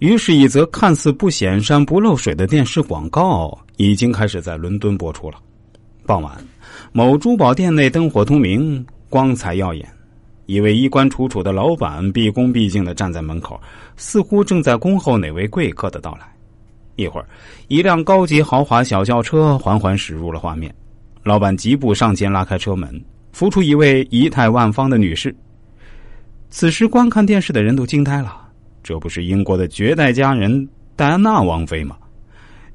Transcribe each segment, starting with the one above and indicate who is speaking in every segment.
Speaker 1: 于是，一则看似不显山不漏水的电视广告已经开始在伦敦播出了。傍晚，某珠宝店内灯火通明，光彩耀眼。一位衣冠楚楚的老板毕恭毕敬的站在门口，似乎正在恭候哪位贵客的到来。一会儿，一辆高级豪华小轿车缓缓驶入了画面。老板疾步上前拉开车门，扶出一位仪态万方的女士。此时，观看电视的人都惊呆了。这不是英国的绝代佳人戴安娜王妃吗？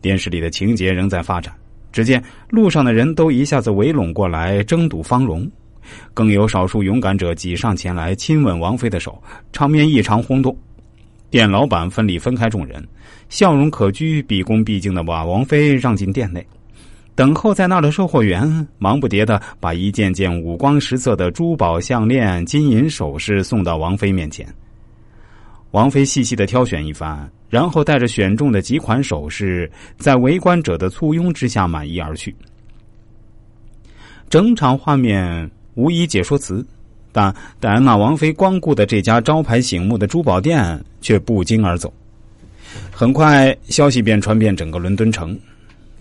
Speaker 1: 电视里的情节仍在发展。只见路上的人都一下子围拢过来争睹芳容，更有少数勇敢者挤上前来亲吻王妃的手，场面异常轰动。店老板分里分开众人，笑容可掬、毕恭毕敬的把王妃让进店内。等候在那儿的售货员忙不迭的把一件件五光十色的珠宝项链、金银首饰送到王妃面前。王妃细细的挑选一番，然后带着选中的几款首饰，在围观者的簇拥之下满意而去。整场画面无一解说词，但戴安娜王妃光顾的这家招牌醒目的珠宝店却不胫而走。很快，消息便传遍整个伦敦城。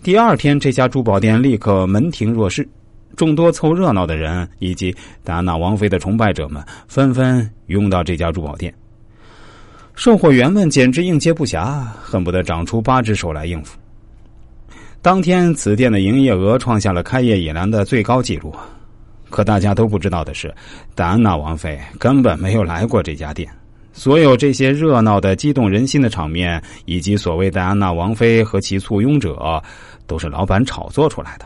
Speaker 1: 第二天，这家珠宝店立刻门庭若市，众多凑热闹的人以及戴安娜王妃的崇拜者们纷纷拥到这家珠宝店。售货员们简直应接不暇，恨不得长出八只手来应付。当天，此店的营业额创下了开业以来的最高纪录。可大家都不知道的是，戴安娜王妃根本没有来过这家店。所有这些热闹的、激动人心的场面，以及所谓戴安娜王妃和其簇拥者，都是老板炒作出来的。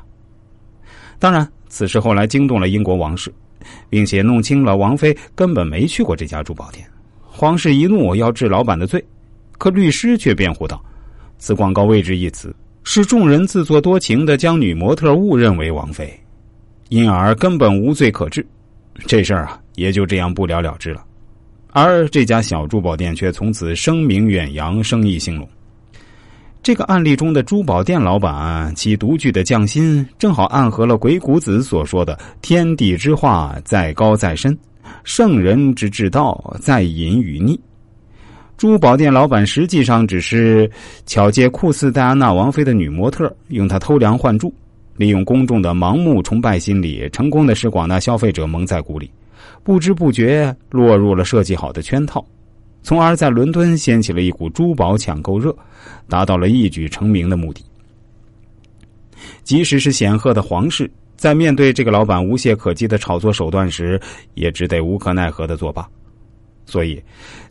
Speaker 1: 当然，此事后来惊动了英国王室，并且弄清了王妃根本没去过这家珠宝店。皇室一怒要治老板的罪，可律师却辩护道：“此广告位置一词，是众人自作多情的将女模特误认为王妃，因而根本无罪可治。这事儿啊，也就这样不了了之了。而这家小珠宝店却从此声名远扬，生意兴隆。这个案例中的珠宝店老板，其独具的匠心，正好暗合了鬼谷子所说的‘天地之化，在高在深’。”圣人之至道在隐与匿。珠宝店老板实际上只是巧借酷似戴安娜王妃的女模特，用她偷梁换柱，利用公众的盲目崇拜心理，成功的使广大消费者蒙在鼓里，不知不觉落入了设计好的圈套，从而在伦敦掀起了一股珠宝抢购热，达到了一举成名的目的。即使是显赫的皇室。在面对这个老板无懈可击的炒作手段时，也只得无可奈何的作罢。所以，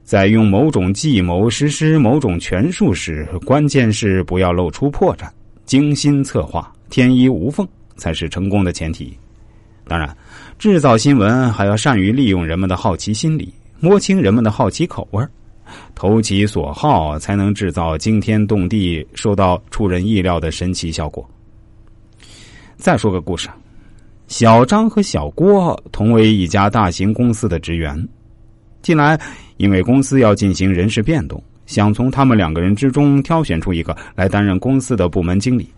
Speaker 1: 在用某种计谋实施某种权术时，关键是不要露出破绽，精心策划，天衣无缝，才是成功的前提。当然，制造新闻还要善于利用人们的好奇心理，摸清人们的好奇口味投其所好，才能制造惊天动地、受到出人意料的神奇效果。再说个故事，小张和小郭同为一家大型公司的职员。近来，因为公司要进行人事变动，想从他们两个人之中挑选出一个来担任公司的部门经理，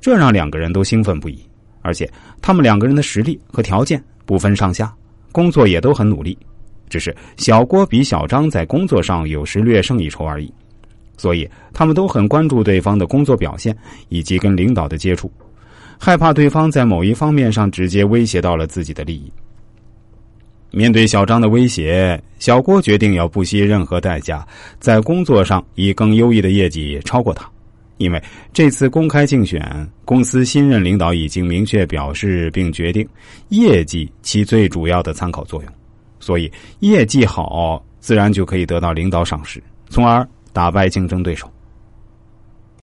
Speaker 1: 这让两个人都兴奋不已。而且，他们两个人的实力和条件不分上下，工作也都很努力，只是小郭比小张在工作上有时略胜一筹而已。所以，他们都很关注对方的工作表现以及跟领导的接触。害怕对方在某一方面上直接威胁到了自己的利益。面对小张的威胁，小郭决定要不惜任何代价，在工作上以更优异的业绩超过他。因为这次公开竞选，公司新任领导已经明确表示并决定，业绩起最主要的参考作用。所以，业绩好，自然就可以得到领导赏识，从而打败竞争对手。